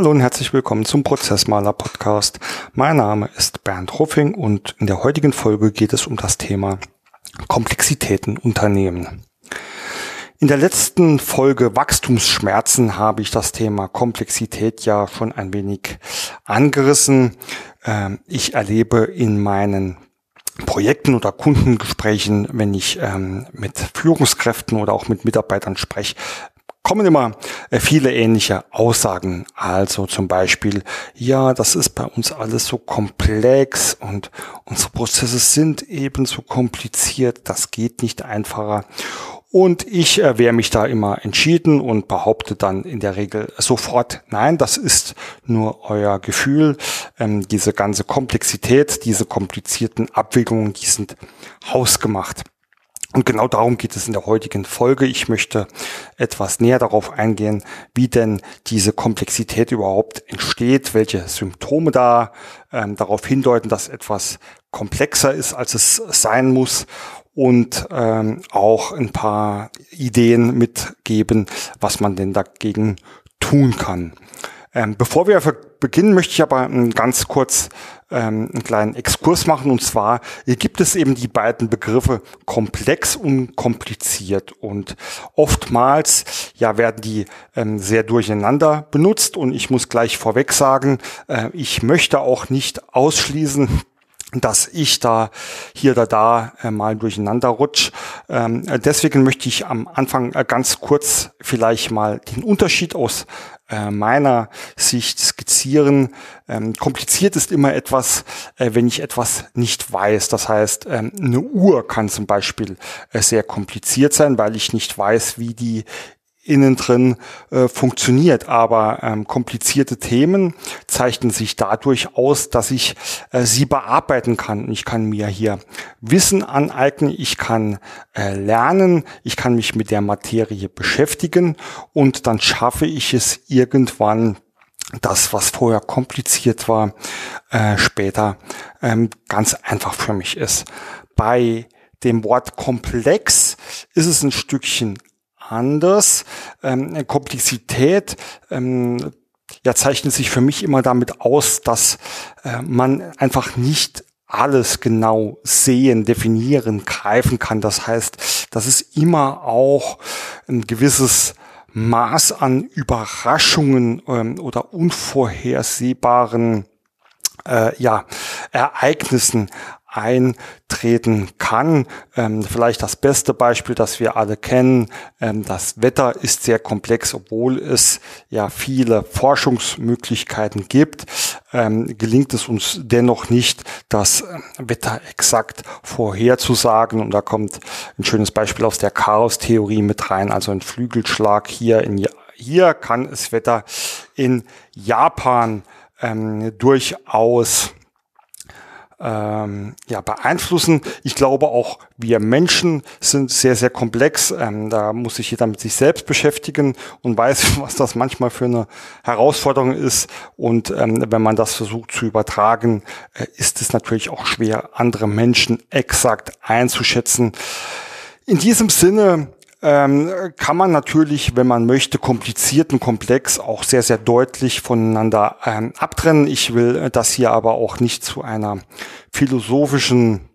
Hallo und herzlich willkommen zum Prozessmaler Podcast. Mein Name ist Bernd Ruffing und in der heutigen Folge geht es um das Thema Komplexitäten Unternehmen. In der letzten Folge Wachstumsschmerzen habe ich das Thema Komplexität ja schon ein wenig angerissen. Ähm, ich erlebe in meinen Projekten oder Kundengesprächen, wenn ich ähm, mit Führungskräften oder auch mit Mitarbeitern spreche, kommen immer äh, viele ähnliche Aussagen. Also zum Beispiel, ja, das ist bei uns alles so komplex und unsere Prozesse sind eben so kompliziert, das geht nicht einfacher. Und ich äh, wehre mich da immer entschieden und behaupte dann in der Regel sofort, nein, das ist nur euer Gefühl. Ähm, diese ganze Komplexität, diese komplizierten Abwägungen, die sind hausgemacht. Und genau darum geht es in der heutigen Folge. Ich möchte etwas näher darauf eingehen, wie denn diese Komplexität überhaupt entsteht, welche Symptome da ähm, darauf hindeuten, dass etwas komplexer ist, als es sein muss und ähm, auch ein paar Ideen mitgeben, was man denn dagegen tun kann. Ähm, bevor wir beginnen, möchte ich aber ganz kurz ähm, einen kleinen Exkurs machen. Und zwar gibt es eben die beiden Begriffe komplex und kompliziert. Und oftmals ja werden die ähm, sehr durcheinander benutzt. Und ich muss gleich vorweg sagen, äh, ich möchte auch nicht ausschließen, dass ich da hier oder da äh, mal durcheinander rutsch. Ähm, deswegen möchte ich am Anfang äh, ganz kurz vielleicht mal den Unterschied aus äh, meiner Sicht skizzieren. Ähm, kompliziert ist immer etwas, äh, wenn ich etwas nicht weiß. Das heißt, ähm, eine Uhr kann zum Beispiel äh, sehr kompliziert sein, weil ich nicht weiß, wie die innen drin äh, funktioniert. Aber ähm, komplizierte Themen zeichnen sich dadurch aus, dass ich äh, sie bearbeiten kann. Ich kann mir hier Wissen aneignen, ich kann äh, lernen, ich kann mich mit der Materie beschäftigen und dann schaffe ich es irgendwann, das, was vorher kompliziert war, äh, später ähm, ganz einfach für mich ist. Bei dem Wort komplex ist es ein Stückchen anders. Ähm, Komplexität ähm, ja, zeichnet sich für mich immer damit aus, dass äh, man einfach nicht alles genau sehen, definieren, greifen kann. Das heißt, dass es immer auch ein gewisses Maß an Überraschungen ähm, oder unvorhersehbaren äh, ja, Ereignissen eintreten kann. Ähm, vielleicht das beste Beispiel, das wir alle kennen. Ähm, das Wetter ist sehr komplex, obwohl es ja viele Forschungsmöglichkeiten gibt. Ähm, gelingt es uns dennoch nicht, das ähm, Wetter exakt vorherzusagen. Und da kommt ein schönes Beispiel aus der Chaos-Theorie mit rein, also ein Flügelschlag hier in hier kann es Wetter in Japan ähm, durchaus ähm, ja, beeinflussen. Ich glaube auch, wir Menschen sind sehr, sehr komplex. Ähm, da muss sich jeder mit sich selbst beschäftigen und weiß, was das manchmal für eine Herausforderung ist. Und ähm, wenn man das versucht zu übertragen, äh, ist es natürlich auch schwer, andere Menschen exakt einzuschätzen. In diesem Sinne ähm, kann man natürlich, wenn man möchte, kompliziert und komplex auch sehr, sehr deutlich voneinander ähm, abtrennen. Ich will das hier aber auch nicht zu einer philosophischen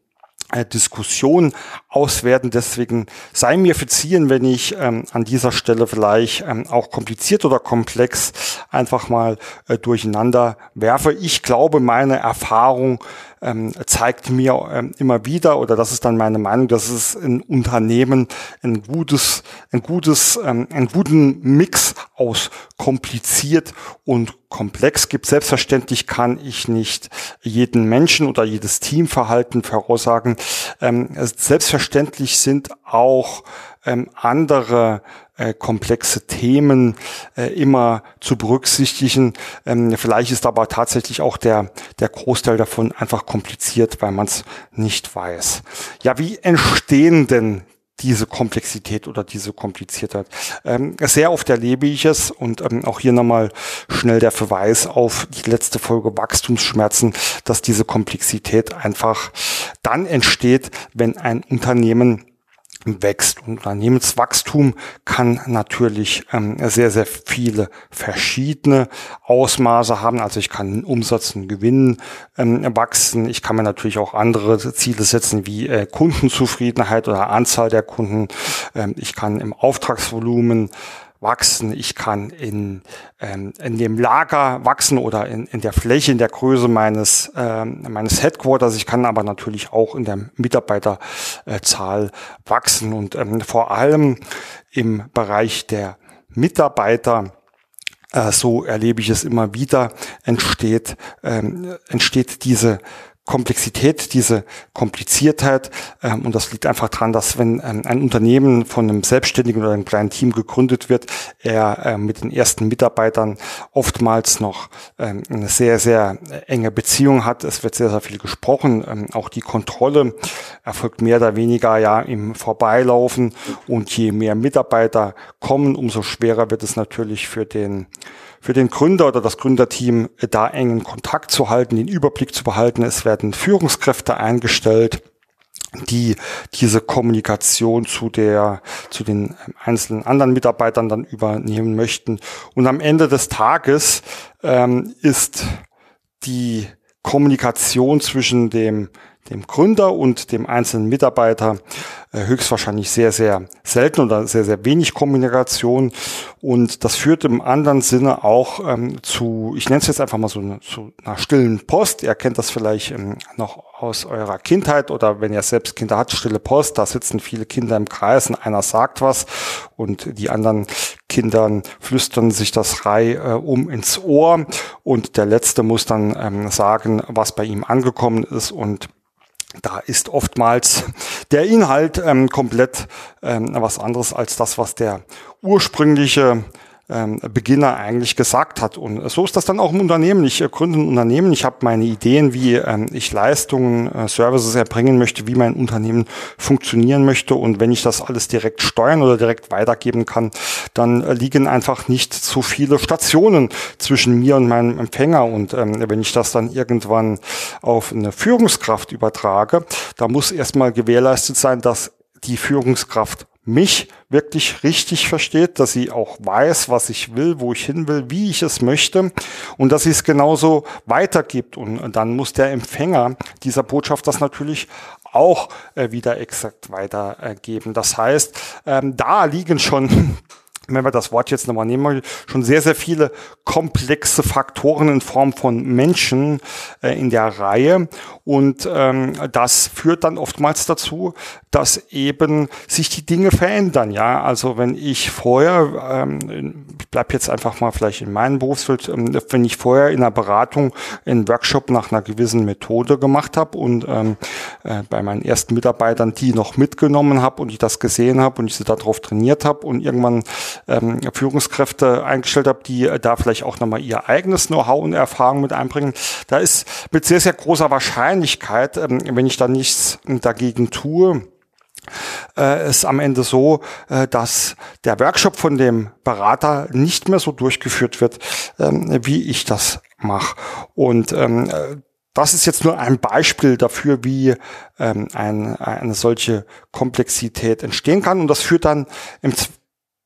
äh, Diskussion auswerten. Deswegen sei mir verziehen, wenn ich ähm, an dieser Stelle vielleicht ähm, auch kompliziert oder komplex einfach mal äh, durcheinander werfe. Ich glaube, meine Erfahrung ähm, zeigt mir ähm, immer wieder, oder das ist dann meine Meinung, dass es in Unternehmen ein gutes, ein gutes, ähm, einen guten Mix aus kompliziert und komplex gibt. Selbstverständlich kann ich nicht jeden Menschen oder jedes Teamverhalten voraussagen. Ähm, selbstverständlich sind auch ähm, andere äh, komplexe Themen äh, immer zu berücksichtigen. Ähm, vielleicht ist aber tatsächlich auch der, der Großteil davon einfach kompliziert, weil man es nicht weiß. Ja, wie entstehen denn diese Komplexität oder diese Kompliziertheit. Ähm, sehr oft erlebe ich es und ähm, auch hier nochmal schnell der Verweis auf die letzte Folge Wachstumsschmerzen, dass diese Komplexität einfach dann entsteht, wenn ein Unternehmen wächst. Und Unternehmenswachstum kann natürlich ähm, sehr, sehr viele verschiedene Ausmaße haben. Also ich kann Umsatz und Gewinn ähm, wachsen. Ich kann mir natürlich auch andere Ziele setzen wie äh, Kundenzufriedenheit oder Anzahl der Kunden. Ähm, ich kann im Auftragsvolumen wachsen, ich kann in, ähm, in dem Lager wachsen oder in, in der Fläche, in der Größe meines, ähm, meines Headquarters. Ich kann aber natürlich auch in der Mitarbeiterzahl wachsen und ähm, vor allem im Bereich der Mitarbeiter äh, so erlebe ich es immer wieder, entsteht, ähm, entsteht diese Komplexität, diese Kompliziertheit. Ähm, und das liegt einfach daran, dass wenn ähm, ein Unternehmen von einem Selbstständigen oder einem kleinen Team gegründet wird, er äh, mit den ersten Mitarbeitern oftmals noch ähm, eine sehr, sehr enge Beziehung hat. Es wird sehr, sehr viel gesprochen. Ähm, auch die Kontrolle erfolgt mehr oder weniger ja im Vorbeilaufen. Und je mehr Mitarbeiter kommen, umso schwerer wird es natürlich für den für den Gründer oder das Gründerteam da engen Kontakt zu halten, den Überblick zu behalten. Es werden Führungskräfte eingestellt die diese Kommunikation zu der, zu den einzelnen anderen Mitarbeitern dann übernehmen möchten. Und am Ende des Tages ähm, ist die Kommunikation zwischen dem dem Gründer und dem einzelnen Mitarbeiter äh, höchstwahrscheinlich sehr, sehr selten oder sehr, sehr wenig Kommunikation. Und das führt im anderen Sinne auch ähm, zu, ich nenne es jetzt einfach mal so eine, zu einer stillen Post. Ihr kennt das vielleicht ähm, noch aus eurer Kindheit oder wenn ihr selbst Kinder habt, stille Post, da sitzen viele Kinder im Kreis und einer sagt was und die anderen Kindern flüstern sich das Rei äh, um ins Ohr und der Letzte muss dann ähm, sagen, was bei ihm angekommen ist und da ist oftmals der Inhalt ähm, komplett ähm, was anderes als das, was der ursprüngliche ähm, Beginner eigentlich gesagt hat. Und so ist das dann auch im Unternehmen. Ich äh, gründe ein Unternehmen, ich habe meine Ideen, wie ähm, ich Leistungen, äh, Services erbringen möchte, wie mein Unternehmen funktionieren möchte. Und wenn ich das alles direkt steuern oder direkt weitergeben kann, dann äh, liegen einfach nicht so viele Stationen zwischen mir und meinem Empfänger. Und ähm, wenn ich das dann irgendwann auf eine Führungskraft übertrage, da muss erstmal gewährleistet sein, dass die Führungskraft mich wirklich richtig versteht, dass sie auch weiß, was ich will, wo ich hin will, wie ich es möchte und dass sie es genauso weitergibt. Und dann muss der Empfänger dieser Botschaft das natürlich auch äh, wieder exakt weitergeben. Das heißt, ähm, da liegen schon wenn wir das Wort jetzt nochmal nehmen, schon sehr, sehr viele komplexe Faktoren in Form von Menschen äh, in der Reihe. Und ähm, das führt dann oftmals dazu, dass eben sich die Dinge verändern. Ja, also wenn ich vorher, ähm, ich bleib jetzt einfach mal vielleicht in meinem Berufsfeld, ähm, wenn ich vorher in einer Beratung einen Workshop nach einer gewissen Methode gemacht habe und ähm, äh, bei meinen ersten Mitarbeitern die noch mitgenommen habe und ich das gesehen habe und ich sie darauf trainiert habe und irgendwann ähm, Führungskräfte eingestellt habe, die äh, da vielleicht auch nochmal ihr eigenes Know-how und Erfahrung mit einbringen. Da ist mit sehr, sehr großer Wahrscheinlichkeit, ähm, wenn ich da nichts dagegen tue, äh, ist am Ende so, äh, dass der Workshop von dem Berater nicht mehr so durchgeführt wird, ähm, wie ich das mache. Und ähm, das ist jetzt nur ein Beispiel dafür, wie ähm, ein, eine solche Komplexität entstehen kann. Und das führt dann im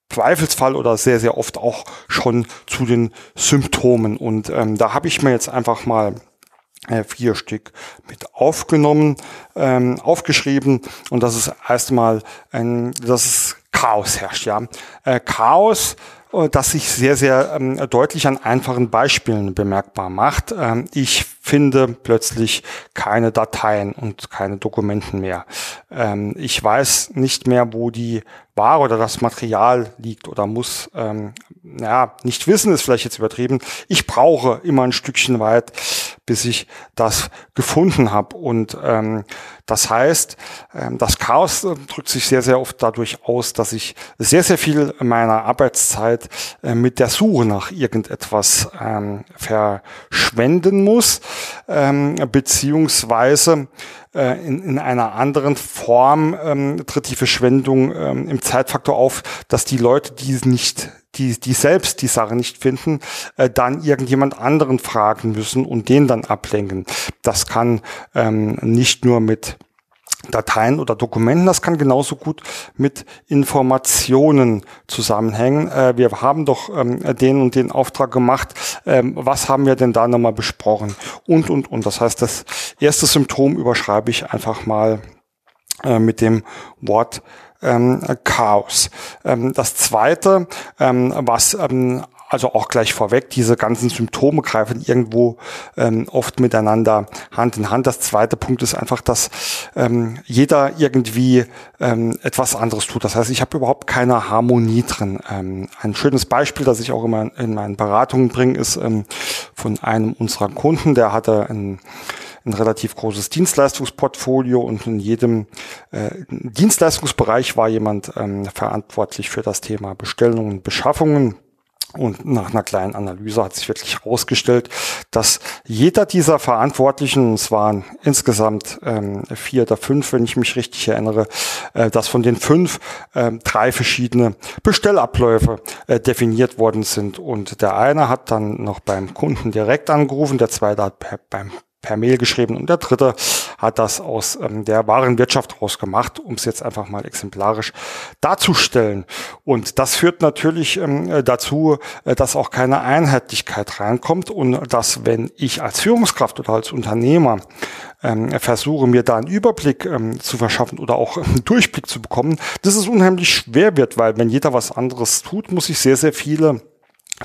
Zweifelsfall oder sehr, sehr oft auch schon zu den Symptomen. Und ähm, da habe ich mir jetzt einfach mal äh, vier Stück mit aufgenommen, ähm, aufgeschrieben. Und das ist erstmal ein, das ist Chaos herrscht, ja. Äh, Chaos äh, das sich sehr, sehr ähm, deutlich an einfachen Beispielen bemerkbar macht. Ähm, ich finde plötzlich keine Dateien und keine Dokumenten mehr. Ähm, ich weiß nicht mehr, wo die Ware oder das Material liegt oder muss, ähm, ja, nicht wissen ist vielleicht jetzt übertrieben. Ich brauche immer ein Stückchen weit, bis ich das gefunden habe. Und ähm, das heißt, ähm, das Chaos drückt sich sehr, sehr oft dadurch aus, dass ich sehr, sehr viel meiner Arbeitszeit äh, mit der Suche nach irgendetwas ähm, verschwenden muss, ähm, beziehungsweise äh, in, in einer anderen Form ähm, tritt die Verschwendung ähm, im Zeitfaktor auf, dass die Leute, die nicht die, die selbst die Sache nicht finden, äh, dann irgendjemand anderen fragen müssen und den dann ablenken. Das kann ähm, nicht nur mit Dateien oder Dokumenten. Das kann genauso gut mit Informationen zusammenhängen. Äh, wir haben doch ähm, den und den Auftrag gemacht. Ähm, was haben wir denn da nochmal besprochen? Und, und, und. Das heißt, das erste Symptom überschreibe ich einfach mal äh, mit dem Wort ähm, Chaos. Ähm, das zweite, ähm, was ähm, also auch gleich vorweg, diese ganzen Symptome greifen irgendwo ähm, oft miteinander Hand in Hand. Das zweite Punkt ist einfach, dass ähm, jeder irgendwie ähm, etwas anderes tut. Das heißt, ich habe überhaupt keine Harmonie drin. Ähm, ein schönes Beispiel, das ich auch immer in meinen Beratungen bringe, ist ähm, von einem unserer Kunden, der hatte ein ein relativ großes Dienstleistungsportfolio und in jedem äh, Dienstleistungsbereich war jemand ähm, verantwortlich für das Thema Bestellungen und Beschaffungen. Und nach einer kleinen Analyse hat sich wirklich herausgestellt, dass jeder dieser Verantwortlichen, es waren insgesamt ähm, vier oder fünf, wenn ich mich richtig erinnere, äh, dass von den fünf äh, drei verschiedene Bestellabläufe äh, definiert worden sind. Und der eine hat dann noch beim Kunden direkt angerufen, der zweite hat beim per Mail geschrieben und der dritte hat das aus ähm, der Warenwirtschaft rausgemacht, um es jetzt einfach mal exemplarisch darzustellen. Und das führt natürlich ähm, äh, dazu, äh, dass auch keine Einheitlichkeit reinkommt und dass, wenn ich als Führungskraft oder als Unternehmer ähm, versuche, mir da einen Überblick ähm, zu verschaffen oder auch einen Durchblick zu bekommen, dass es unheimlich schwer wird, weil wenn jeder was anderes tut, muss ich sehr, sehr viele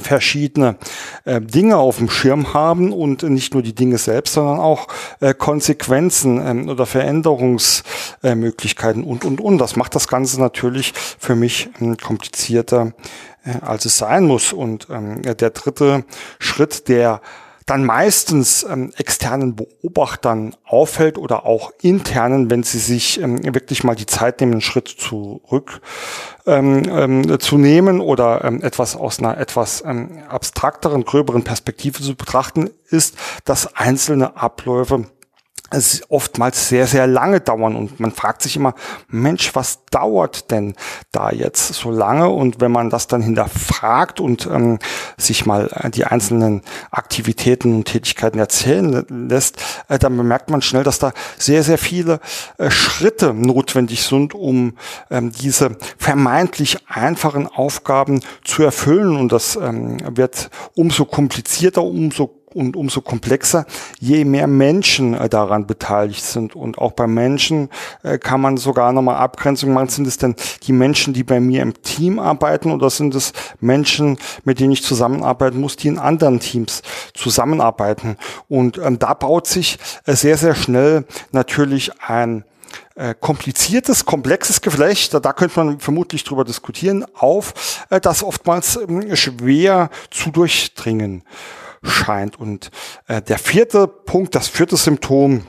verschiedene äh, Dinge auf dem Schirm haben und nicht nur die Dinge selbst, sondern auch äh, Konsequenzen ähm, oder Veränderungsmöglichkeiten äh, und, und, und. Das macht das Ganze natürlich für mich ähm, komplizierter, äh, als es sein muss. Und ähm, der dritte Schritt, der dann meistens ähm, externen Beobachtern auffällt oder auch internen, wenn sie sich ähm, wirklich mal die Zeit nehmen, einen Schritt zurück ähm, ähm, zu nehmen oder ähm, etwas aus einer etwas ähm, abstrakteren, gröberen Perspektive zu betrachten, ist, dass einzelne Abläufe es oftmals sehr, sehr lange dauern und man fragt sich immer, Mensch, was dauert denn da jetzt so lange? Und wenn man das dann hinterfragt und ähm, sich mal äh, die einzelnen Aktivitäten und Tätigkeiten erzählen lässt, äh, dann bemerkt man schnell, dass da sehr, sehr viele äh, Schritte notwendig sind, um ähm, diese vermeintlich einfachen Aufgaben zu erfüllen. Und das ähm, wird umso komplizierter, umso und umso komplexer, je mehr Menschen äh, daran beteiligt sind. Und auch bei Menschen äh, kann man sogar nochmal Abgrenzung machen. Sind es denn die Menschen, die bei mir im Team arbeiten oder sind es Menschen, mit denen ich zusammenarbeiten muss, die in anderen Teams zusammenarbeiten? Und ähm, da baut sich äh, sehr, sehr schnell natürlich ein äh, kompliziertes, komplexes Geflecht, da, könnte man vermutlich drüber diskutieren, auf, äh, das oftmals äh, schwer zu durchdringen scheint. Und äh, der vierte Punkt, das vierte Symptom,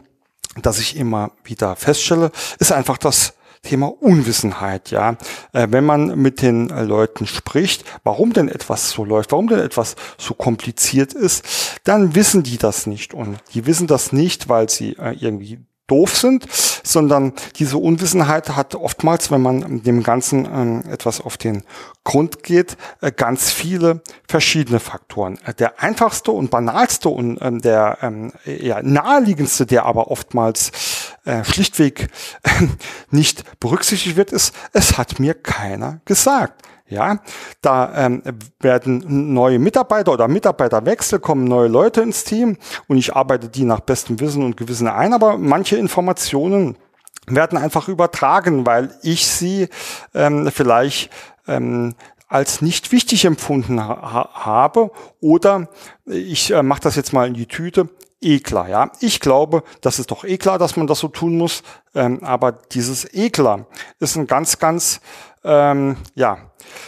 das ich immer wieder feststelle, ist einfach das Thema Unwissenheit, ja. Äh, wenn man mit den äh, Leuten spricht, warum denn etwas so läuft, warum denn etwas so kompliziert ist, dann wissen die das nicht. Und die wissen das nicht, weil sie äh, irgendwie doof sind, sondern diese Unwissenheit hat oftmals, wenn man dem Ganzen ähm, etwas auf den Grund geht, äh, ganz viele verschiedene Faktoren. Äh, der einfachste und banalste und ähm, der ähm, eher naheliegendste, der aber oftmals äh, schlichtweg nicht berücksichtigt wird, ist, es hat mir keiner gesagt. Ja, da ähm, werden neue Mitarbeiter oder Mitarbeiterwechsel, kommen neue Leute ins Team und ich arbeite die nach bestem Wissen und Gewissen ein, aber manche Informationen werden einfach übertragen, weil ich sie ähm, vielleicht ähm, als nicht wichtig empfunden ha habe oder ich äh, mache das jetzt mal in die Tüte, eh klar, ja. Ich glaube, das ist doch eh klar, dass man das so tun muss, ähm, aber dieses eh klar ist ein ganz, ganz, ähm, ja,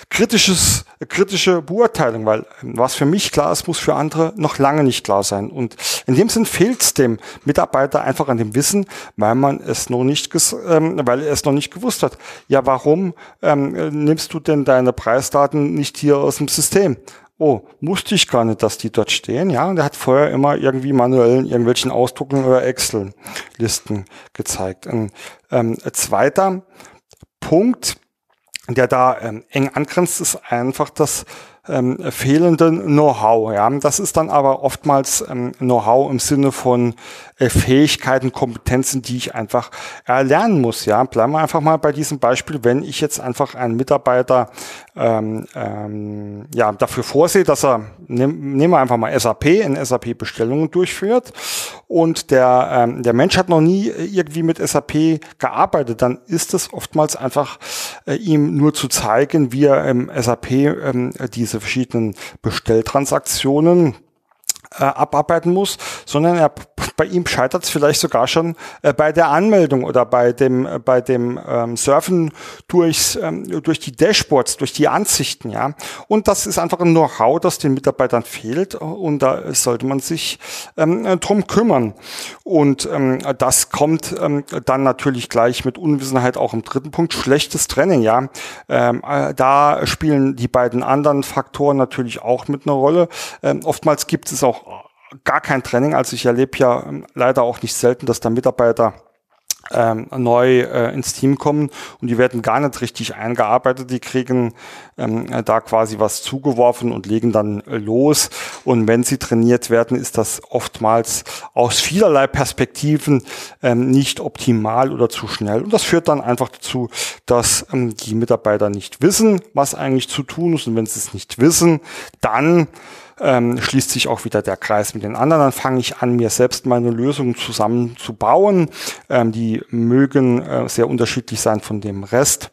kritisches, kritische Beurteilung, weil ähm, was für mich klar ist, muss für andere noch lange nicht klar sein. Und in dem Sinn fehlt es dem Mitarbeiter einfach an dem Wissen, weil man es noch nicht, ähm, weil er es noch nicht gewusst hat. Ja, warum ähm, nimmst du denn deine Preisdaten nicht hier aus dem System? Oh, wusste ich gar nicht, dass die dort stehen. Ja, und er hat vorher immer irgendwie manuell in irgendwelchen Ausdrucken oder Excel-Listen gezeigt. Ein ähm, zweiter Punkt, der da ähm, eng angrenzt, ist einfach das ähm, fehlende Know-how. Ja, das ist dann aber oftmals ähm, Know-how im Sinne von Fähigkeiten, Kompetenzen, die ich einfach erlernen muss. Ja, bleiben wir einfach mal bei diesem Beispiel, wenn ich jetzt einfach einen Mitarbeiter ähm, ähm, ja, dafür vorsehe, dass er, nehm, nehmen wir einfach mal SAP, in SAP Bestellungen durchführt und der, ähm, der Mensch hat noch nie irgendwie mit SAP gearbeitet, dann ist es oftmals einfach äh, ihm nur zu zeigen, wie er im SAP ähm, diese verschiedenen Bestelltransaktionen äh, abarbeiten muss, sondern er, bei ihm scheitert es vielleicht sogar schon äh, bei der Anmeldung oder bei dem, äh, bei dem ähm, Surfen durchs, ähm, durch die Dashboards, durch die Ansichten, ja. Und das ist einfach ein Know-how, das den Mitarbeitern fehlt und da sollte man sich ähm, drum kümmern. Und ähm, das kommt ähm, dann natürlich gleich mit Unwissenheit auch im dritten Punkt, schlechtes Training, ja. Ähm, äh, da spielen die beiden anderen Faktoren natürlich auch mit einer Rolle. Ähm, oftmals gibt es auch gar kein Training. Also ich erlebe ja ähm, leider auch nicht selten, dass da Mitarbeiter ähm, neu äh, ins Team kommen und die werden gar nicht richtig eingearbeitet. Die kriegen ähm, da quasi was zugeworfen und legen dann äh, los. Und wenn sie trainiert werden, ist das oftmals aus vielerlei Perspektiven ähm, nicht optimal oder zu schnell. Und das führt dann einfach dazu, dass ähm, die Mitarbeiter nicht wissen, was eigentlich zu tun ist. Und wenn sie es nicht wissen, dann ähm, schließt sich auch wieder der Kreis mit den anderen. Dann fange ich an, mir selbst meine Lösungen zusammenzubauen. Ähm, die mögen äh, sehr unterschiedlich sein von dem Rest.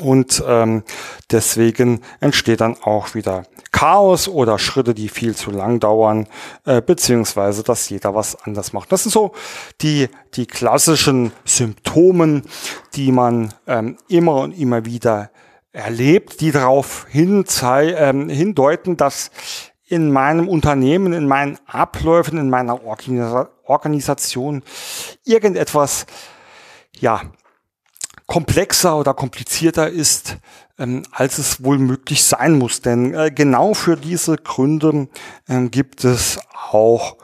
Und ähm, deswegen entsteht dann auch wieder Chaos oder Schritte, die viel zu lang dauern, äh, beziehungsweise dass jeder was anders macht. Das sind so die, die klassischen Symptomen, die man ähm, immer und immer wieder erlebt, die darauf hin, ähm, hindeuten, dass in meinem Unternehmen, in meinen Abläufen, in meiner Organisa Organisation irgendetwas, ja, komplexer oder komplizierter ist, ähm, als es wohl möglich sein muss. Denn äh, genau für diese Gründe äh, gibt es auch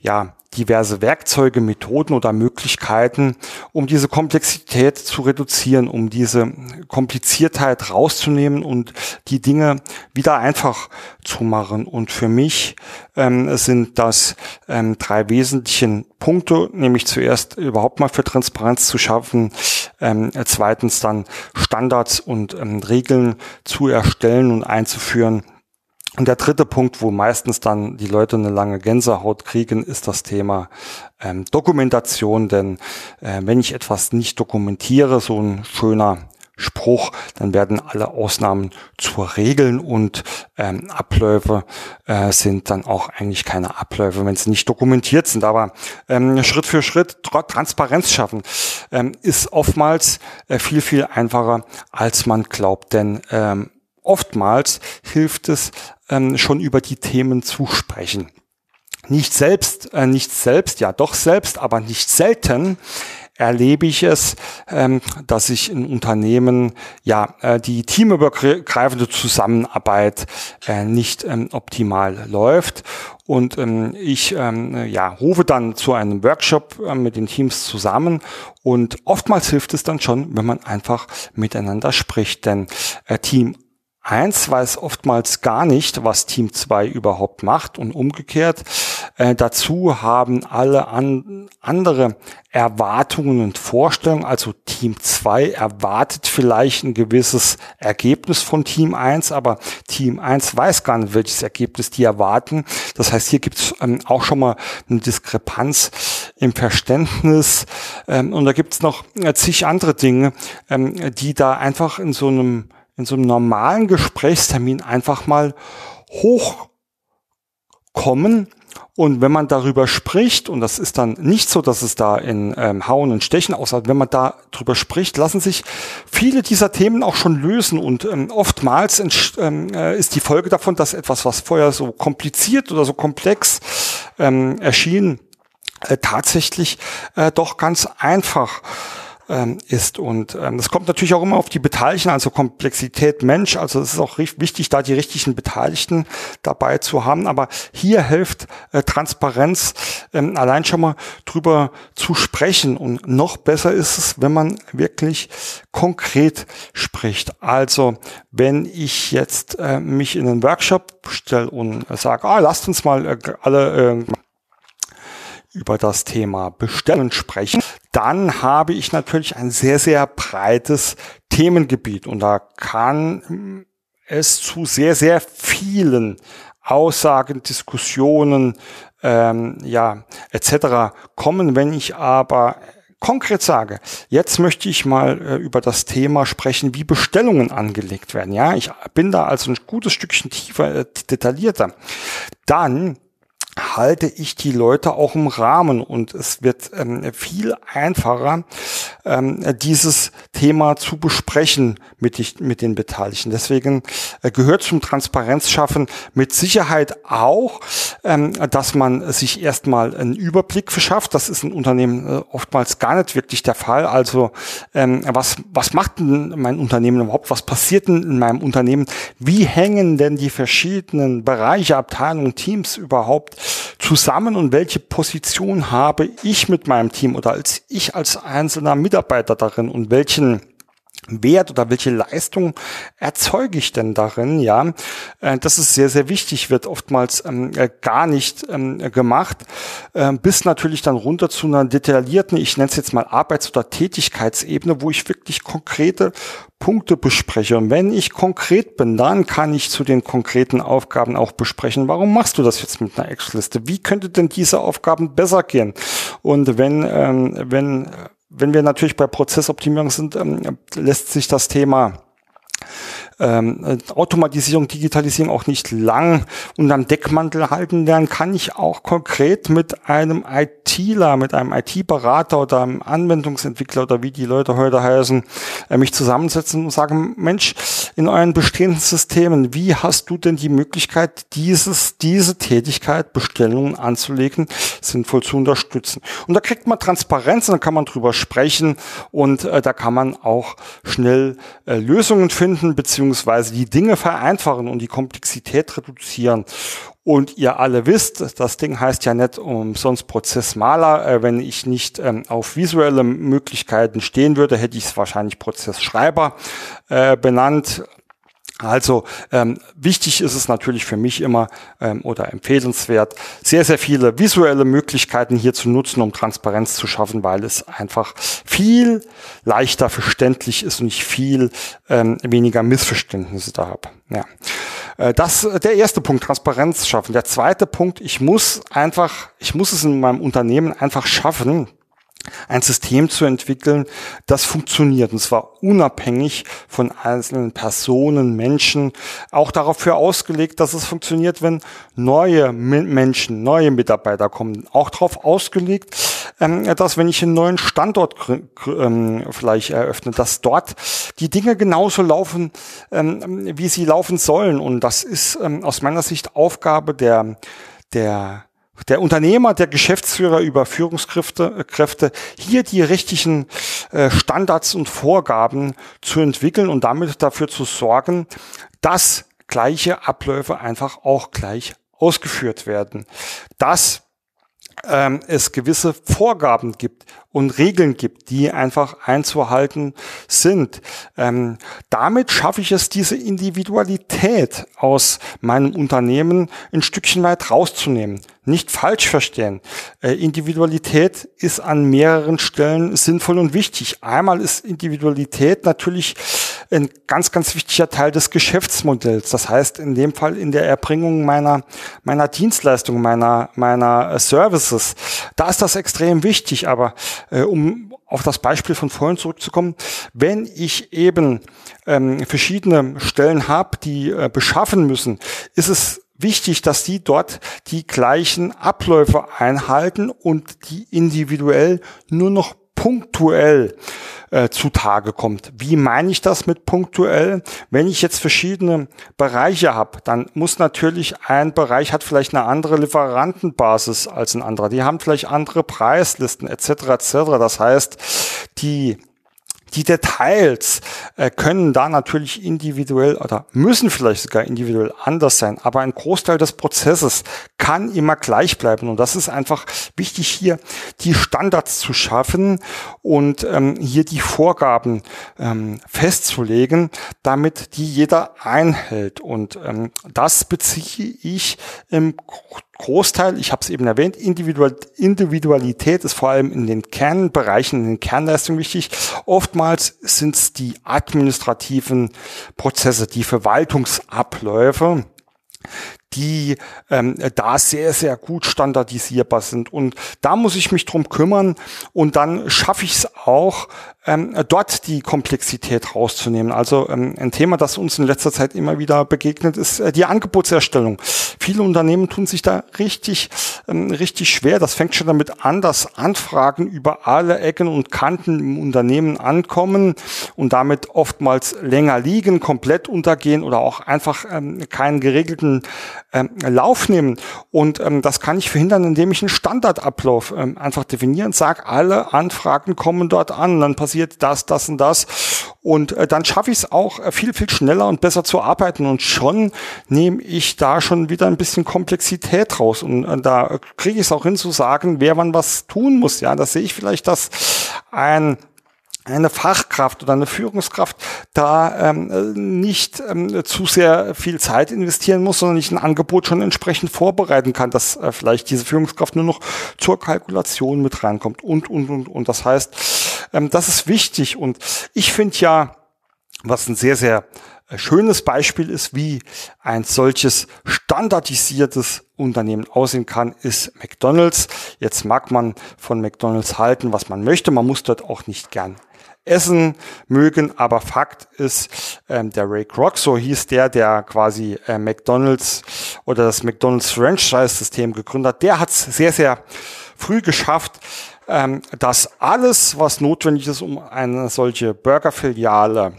ja diverse Werkzeuge, Methoden oder Möglichkeiten, um diese Komplexität zu reduzieren, um diese Kompliziertheit rauszunehmen und die Dinge wieder einfach zu machen. Und für mich ähm, sind das ähm, drei wesentlichen Punkte, nämlich zuerst überhaupt mal für Transparenz zu schaffen, ähm, zweitens dann Standards und ähm, Regeln zu erstellen und einzuführen, und der dritte Punkt, wo meistens dann die Leute eine lange Gänsehaut kriegen, ist das Thema ähm, Dokumentation. Denn äh, wenn ich etwas nicht dokumentiere, so ein schöner Spruch, dann werden alle Ausnahmen zur Regeln und ähm, Abläufe äh, sind dann auch eigentlich keine Abläufe, wenn sie nicht dokumentiert sind. Aber ähm, Schritt für Schritt Transparenz schaffen ähm, ist oftmals äh, viel, viel einfacher, als man glaubt. Denn ähm, oftmals hilft es, ähm, schon über die Themen zu sprechen. Nicht selbst, äh, nicht selbst, ja doch selbst, aber nicht selten erlebe ich es, ähm, dass sich in Unternehmen ja äh, die teamübergreifende Zusammenarbeit äh, nicht ähm, optimal läuft. Und ähm, ich ähm, ja rufe dann zu einem Workshop äh, mit den Teams zusammen. Und oftmals hilft es dann schon, wenn man einfach miteinander spricht, denn äh, Team Eins weiß oftmals gar nicht, was Team 2 überhaupt macht und umgekehrt. Äh, dazu haben alle an, andere Erwartungen und Vorstellungen. Also Team 2 erwartet vielleicht ein gewisses Ergebnis von Team 1, aber Team 1 weiß gar nicht, welches Ergebnis die erwarten. Das heißt, hier gibt es ähm, auch schon mal eine Diskrepanz im Verständnis. Ähm, und da gibt es noch äh, zig andere Dinge, ähm, die da einfach in so einem in so einem normalen Gesprächstermin einfach mal hochkommen. Und wenn man darüber spricht, und das ist dann nicht so, dass es da in ähm, Hauen und Stechen aussieht, wenn man da drüber spricht, lassen sich viele dieser Themen auch schon lösen. Und ähm, oftmals ähm, äh, ist die Folge davon, dass etwas, was vorher so kompliziert oder so komplex ähm, erschien, äh, tatsächlich äh, doch ganz einfach ähm, ist. Und ähm, das kommt natürlich auch immer auf die Beteiligten, also Komplexität Mensch. Also es ist auch wichtig, da die richtigen Beteiligten dabei zu haben. Aber hier hilft äh, Transparenz ähm, allein schon mal drüber zu sprechen. Und noch besser ist es, wenn man wirklich konkret spricht. Also wenn ich jetzt äh, mich in einen Workshop stelle und sage, ah, lasst uns mal äh, alle äh, über das Thema Bestellen sprechen, dann habe ich natürlich ein sehr, sehr breites Themengebiet und da kann es zu sehr, sehr vielen Aussagen, Diskussionen, ähm, ja, etc. kommen. Wenn ich aber konkret sage, jetzt möchte ich mal äh, über das Thema sprechen, wie Bestellungen angelegt werden. Ja, ich bin da also ein gutes Stückchen tiefer, äh, detaillierter. Dann halte ich die Leute auch im Rahmen und es wird ähm, viel einfacher, ähm, dieses Thema zu besprechen mit, die, mit den Beteiligten. Deswegen äh, gehört zum Transparenzschaffen mit Sicherheit auch, ähm, dass man sich erstmal einen Überblick verschafft. Das ist in Unternehmen äh, oftmals gar nicht wirklich der Fall. Also ähm, was, was macht denn mein Unternehmen überhaupt? Was passiert denn in meinem Unternehmen? Wie hängen denn die verschiedenen Bereiche, Abteilungen, Teams überhaupt zusammen und welche Position habe ich mit meinem Team oder als ich als einzelner Mitarbeiter darin und welchen Wert oder welche Leistung erzeuge ich denn darin? Ja, äh, das ist sehr, sehr wichtig, wird oftmals ähm, äh, gar nicht ähm, gemacht, äh, bis natürlich dann runter zu einer detaillierten, ich nenne es jetzt mal Arbeits- oder Tätigkeitsebene, wo ich wirklich konkrete Punkte bespreche. Und wenn ich konkret bin, dann kann ich zu den konkreten Aufgaben auch besprechen, warum machst du das jetzt mit einer Excel-Liste? Wie könnte denn diese Aufgaben besser gehen? Und wenn, ähm, wenn wenn wir natürlich bei Prozessoptimierung sind, ähm, lässt sich das Thema ähm, Automatisierung, Digitalisierung auch nicht lang unterm Deckmantel halten, dann kann ich auch konkret mit einem ITler, mit einem IT-Berater oder einem Anwendungsentwickler oder wie die Leute heute heißen, äh, mich zusammensetzen und sagen, Mensch, in euren bestehenden Systemen, wie hast du denn die Möglichkeit, dieses, diese Tätigkeit, Bestellungen anzulegen, sinnvoll zu unterstützen? Und da kriegt man Transparenz, dann kann man drüber sprechen und äh, da kann man auch schnell äh, Lösungen finden, beziehungsweise beziehungsweise die Dinge vereinfachen und die Komplexität reduzieren. Und ihr alle wisst, das Ding heißt ja nicht umsonst Prozessmaler. Äh, wenn ich nicht ähm, auf visuelle Möglichkeiten stehen würde, hätte ich es wahrscheinlich Prozessschreiber äh, benannt. Also ähm, wichtig ist es natürlich für mich immer ähm, oder empfehlenswert, sehr, sehr viele visuelle Möglichkeiten hier zu nutzen, um Transparenz zu schaffen, weil es einfach viel leichter verständlich ist und ich viel ähm, weniger Missverständnisse da habe. Ja. Äh, das der erste Punkt, Transparenz schaffen. Der zweite Punkt, ich muss einfach, ich muss es in meinem Unternehmen einfach schaffen, ein System zu entwickeln, das funktioniert, und zwar unabhängig von einzelnen Personen, Menschen, auch dafür ausgelegt, dass es funktioniert, wenn neue Menschen, neue Mitarbeiter kommen, auch darauf ausgelegt, ähm, dass wenn ich einen neuen Standort ähm, vielleicht eröffne, dass dort die Dinge genauso laufen, ähm, wie sie laufen sollen, und das ist aus meiner Sicht Aufgabe der der der Unternehmer, der Geschäftsführer über Führungskräfte, äh, Kräfte, hier die richtigen äh, Standards und Vorgaben zu entwickeln und damit dafür zu sorgen, dass gleiche Abläufe einfach auch gleich ausgeführt werden. Dass ähm, es gewisse Vorgaben gibt und Regeln gibt, die einfach einzuhalten sind. Ähm, damit schaffe ich es, diese Individualität aus meinem Unternehmen ein Stückchen weit rauszunehmen. Nicht falsch verstehen. Äh, Individualität ist an mehreren Stellen sinnvoll und wichtig. Einmal ist Individualität natürlich ein ganz, ganz wichtiger Teil des Geschäftsmodells. Das heißt, in dem Fall in der Erbringung meiner, meiner Dienstleistung, meiner, meiner äh, Services. Da ist das extrem wichtig. Aber äh, um auf das Beispiel von vorhin zurückzukommen, wenn ich eben ähm, verschiedene Stellen habe, die äh, beschaffen müssen, ist es wichtig, dass die dort die gleichen Abläufe einhalten und die individuell nur noch punktuell äh, zutage kommt. Wie meine ich das mit punktuell? Wenn ich jetzt verschiedene Bereiche habe, dann muss natürlich ein Bereich hat vielleicht eine andere Lieferantenbasis als ein anderer. Die haben vielleicht andere Preislisten etc. etc. Das heißt, die die Details äh, können da natürlich individuell oder müssen vielleicht sogar individuell anders sein, aber ein Großteil des Prozesses kann immer gleich bleiben. Und das ist einfach wichtig hier, die Standards zu schaffen und ähm, hier die Vorgaben ähm, festzulegen, damit die jeder einhält. Und ähm, das beziehe ich im Großteil, ich habe es eben erwähnt, Individual, Individualität ist vor allem in den Kernbereichen, in den Kernleistungen wichtig. Oftmals sind es die administrativen Prozesse, die Verwaltungsabläufe, die ähm, da sehr, sehr gut standardisierbar sind. Und da muss ich mich drum kümmern und dann schaffe ich es auch, ähm, dort die Komplexität rauszunehmen. Also ähm, ein Thema, das uns in letzter Zeit immer wieder begegnet, ist äh, die Angebotserstellung. Viele Unternehmen tun sich da richtig, ähm, richtig schwer. Das fängt schon damit an, dass Anfragen über alle Ecken und Kanten im Unternehmen ankommen und damit oftmals länger liegen, komplett untergehen oder auch einfach ähm, keinen geregelten ähm, Lauf nehmen. Und ähm, das kann ich verhindern, indem ich einen Standardablauf ähm, einfach definiere und sage, alle Anfragen kommen dort an. Dann passiert das, das und das. Und äh, dann schaffe ich es auch äh, viel, viel schneller und besser zu arbeiten. Und schon nehme ich da schon wieder ein bisschen Komplexität raus. Und äh, da kriege ich es auch hin zu sagen, wer wann was tun muss. Ja, da sehe ich vielleicht, dass ein eine Fachkraft oder eine Führungskraft da ähm, nicht ähm, zu sehr viel Zeit investieren muss, sondern ich ein Angebot schon entsprechend vorbereiten kann, dass äh, vielleicht diese Führungskraft nur noch zur Kalkulation mit reinkommt und, und, und. Und das heißt, ähm, das ist wichtig. Und ich finde ja, was ein sehr, sehr äh, schönes Beispiel ist, wie ein solches standardisiertes Unternehmen aussehen kann, ist McDonald's. Jetzt mag man von McDonald's halten, was man möchte. Man muss dort auch nicht gern essen mögen, aber Fakt ist, ähm, der Ray Kroc, so hieß der, der quasi äh, McDonald's oder das McDonald's Franchise-System gegründet hat, der hat es sehr, sehr früh geschafft, ähm, dass alles, was notwendig ist, um eine solche Burger-Filiale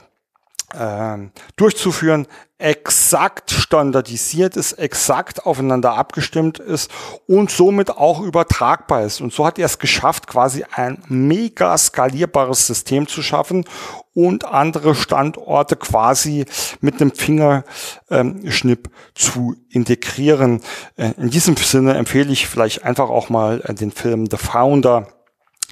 durchzuführen, exakt standardisiert ist, exakt aufeinander abgestimmt ist und somit auch übertragbar ist. Und so hat er es geschafft, quasi ein mega skalierbares System zu schaffen und andere Standorte quasi mit einem Fingerschnipp ähm, zu integrieren. Äh, in diesem Sinne empfehle ich vielleicht einfach auch mal äh, den Film The Founder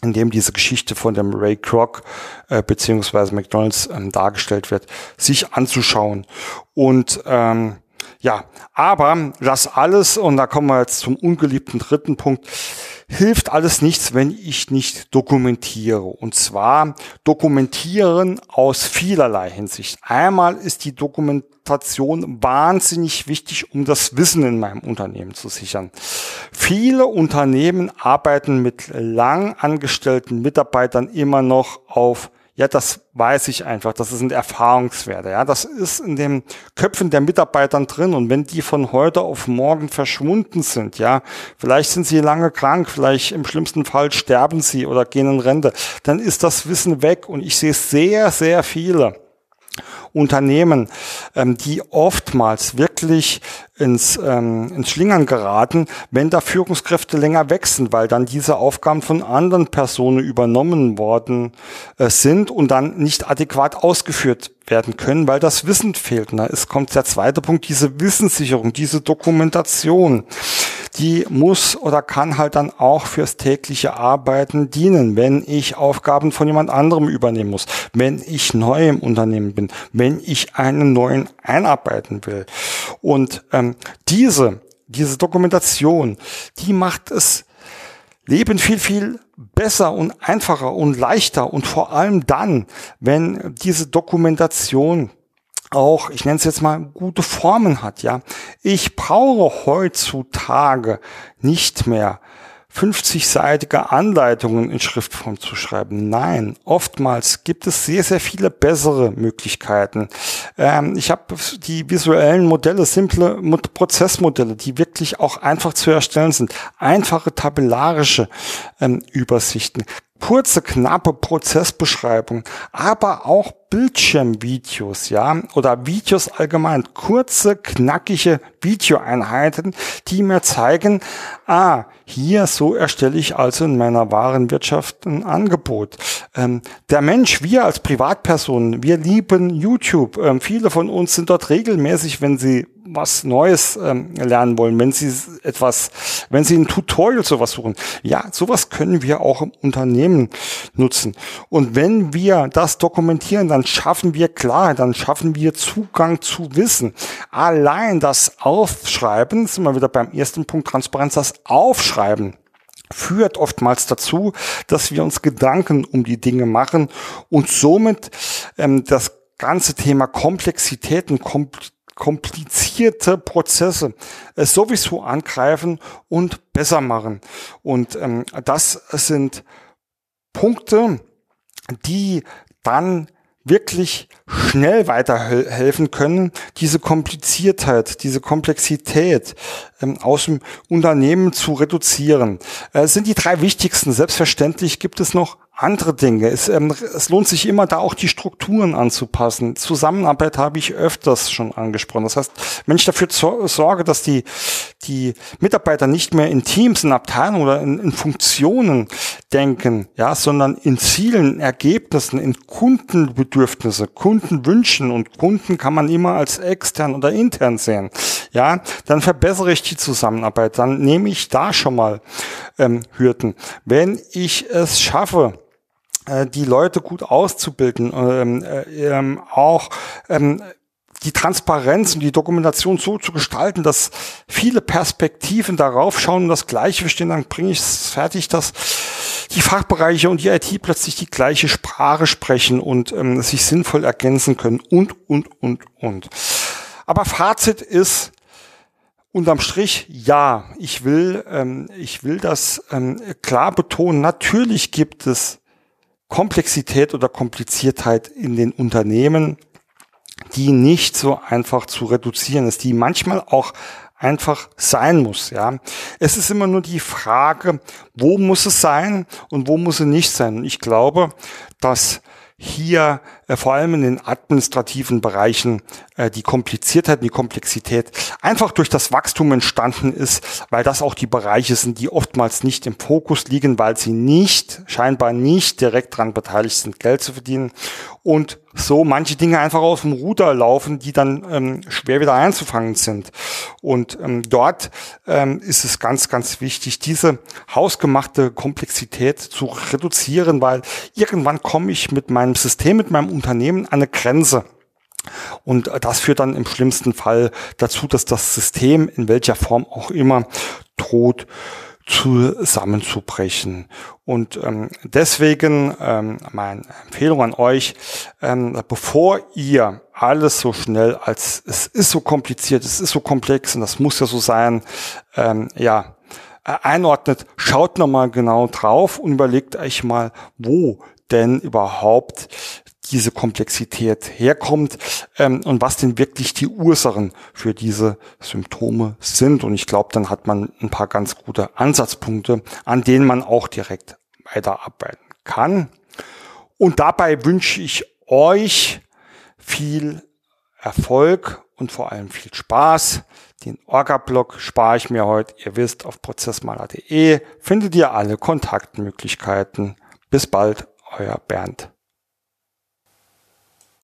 in dem diese Geschichte von dem Ray Kroc äh, beziehungsweise McDonald's ähm, dargestellt wird, sich anzuschauen. Und ähm, ja, aber das alles, und da kommen wir jetzt zum ungeliebten dritten Punkt, hilft alles nichts, wenn ich nicht dokumentiere. Und zwar dokumentieren aus vielerlei Hinsicht. Einmal ist die Dokumentation wahnsinnig wichtig, um das Wissen in meinem Unternehmen zu sichern. Viele Unternehmen arbeiten mit lang angestellten Mitarbeitern immer noch auf ja, das weiß ich einfach. Das sind Erfahrungswerte. Ja, das ist in den Köpfen der Mitarbeitern drin. Und wenn die von heute auf morgen verschwunden sind, ja, vielleicht sind sie lange krank, vielleicht im schlimmsten Fall sterben sie oder gehen in Rente, dann ist das Wissen weg. Und ich sehe sehr, sehr viele Unternehmen, ähm, die oftmals wirklich ins, ähm, ins Schlingern geraten, wenn da Führungskräfte länger wechseln, weil dann diese Aufgaben von anderen Personen übernommen worden äh, sind und dann nicht adäquat ausgeführt werden können, weil das Wissen fehlt. Da ist, kommt der zweite Punkt, diese Wissenssicherung, diese Dokumentation die muss oder kann halt dann auch fürs tägliche Arbeiten dienen, wenn ich Aufgaben von jemand anderem übernehmen muss, wenn ich neu im Unternehmen bin, wenn ich einen neuen einarbeiten will. Und ähm, diese, diese Dokumentation, die macht es Leben viel, viel besser und einfacher und leichter und vor allem dann, wenn diese Dokumentation auch, ich nenne es jetzt mal, gute Formen hat, ja. Ich brauche heutzutage nicht mehr 50-seitige Anleitungen in Schriftform zu schreiben. Nein, oftmals gibt es sehr, sehr viele bessere Möglichkeiten. Ähm, ich habe die visuellen Modelle, simple Prozessmodelle, die wirklich auch einfach zu erstellen sind. Einfache tabellarische ähm, Übersichten kurze, knappe Prozessbeschreibung, aber auch Bildschirmvideos, ja, oder Videos allgemein, kurze, knackige Videoeinheiten, die mir zeigen, ah, hier, so erstelle ich also in meiner Warenwirtschaft ein Angebot. Ähm, der Mensch, wir als Privatpersonen, wir lieben YouTube. Ähm, viele von uns sind dort regelmäßig, wenn sie was Neues ähm, lernen wollen, wenn Sie etwas, wenn Sie ein Tutorial sowas suchen. Ja, sowas können wir auch im Unternehmen nutzen. Und wenn wir das dokumentieren, dann schaffen wir Klarheit, dann schaffen wir Zugang zu Wissen. Allein das Aufschreiben, sind wir wieder beim ersten Punkt Transparenz, das Aufschreiben führt oftmals dazu, dass wir uns Gedanken um die Dinge machen und somit ähm, das ganze Thema Komplexitäten, komplizierte Prozesse äh, sowieso angreifen und besser machen. Und ähm, das sind Punkte, die dann wirklich schnell weiterhelfen können, diese Kompliziertheit, diese Komplexität ähm, aus dem Unternehmen zu reduzieren. Äh, sind die drei wichtigsten. Selbstverständlich gibt es noch andere Dinge. Es, ähm, es lohnt sich immer, da auch die Strukturen anzupassen. Zusammenarbeit habe ich öfters schon angesprochen. Das heißt, wenn ich dafür sorge, dass die, die Mitarbeiter nicht mehr in Teams, in Abteilungen oder in, in Funktionen denken, ja, sondern in Zielen, Ergebnissen, in Kundenbedürfnisse, Kundenwünschen und Kunden kann man immer als extern oder intern sehen. Ja, dann verbessere ich die Zusammenarbeit, dann nehme ich da schon mal ähm, Hürden. Wenn ich es schaffe, die Leute gut auszubilden, ähm, äh, ähm, auch ähm, die Transparenz und die Dokumentation so zu gestalten, dass viele Perspektiven darauf schauen und das Gleiche verstehen, dann bringe ich es fertig, dass die Fachbereiche und die IT plötzlich die gleiche Sprache sprechen und ähm, sich sinnvoll ergänzen können und, und, und, und. Aber Fazit ist, unterm Strich, ja, ich will, ähm, ich will das ähm, klar betonen. Natürlich gibt es Komplexität oder Kompliziertheit in den Unternehmen, die nicht so einfach zu reduzieren ist, die manchmal auch einfach sein muss, ja. Es ist immer nur die Frage, wo muss es sein und wo muss es nicht sein. Ich glaube, dass hier äh, vor allem in den administrativen Bereichen äh, die Kompliziertheit die Komplexität einfach durch das Wachstum entstanden ist, weil das auch die Bereiche sind, die oftmals nicht im Fokus liegen, weil sie nicht, scheinbar nicht direkt daran beteiligt sind, Geld zu verdienen und so manche Dinge einfach aus dem Ruder laufen, die dann ähm, schwer wieder einzufangen sind. Und ähm, dort ähm, ist es ganz, ganz wichtig, diese hausgemachte Komplexität zu reduzieren, weil irgendwann komme ich mit meinem System, mit meinem Unternehmen eine Grenze. Und das führt dann im schlimmsten Fall dazu, dass das System in welcher Form auch immer droht zusammenzubrechen. Und ähm, deswegen ähm, meine Empfehlung an euch, ähm, bevor ihr alles so schnell als es ist so kompliziert, es ist so komplex und das muss ja so sein, ähm, ja, äh, einordnet, schaut nochmal genau drauf und überlegt euch mal, wo denn überhaupt diese Komplexität herkommt ähm, und was denn wirklich die Ursachen für diese Symptome sind. Und ich glaube, dann hat man ein paar ganz gute Ansatzpunkte, an denen man auch direkt weiterarbeiten kann. Und dabei wünsche ich euch viel Erfolg und vor allem viel Spaß. Den Orga-Blog spare ich mir heute. Ihr wisst, auf prozessmaler.de findet ihr alle Kontaktmöglichkeiten. Bis bald, euer Bernd.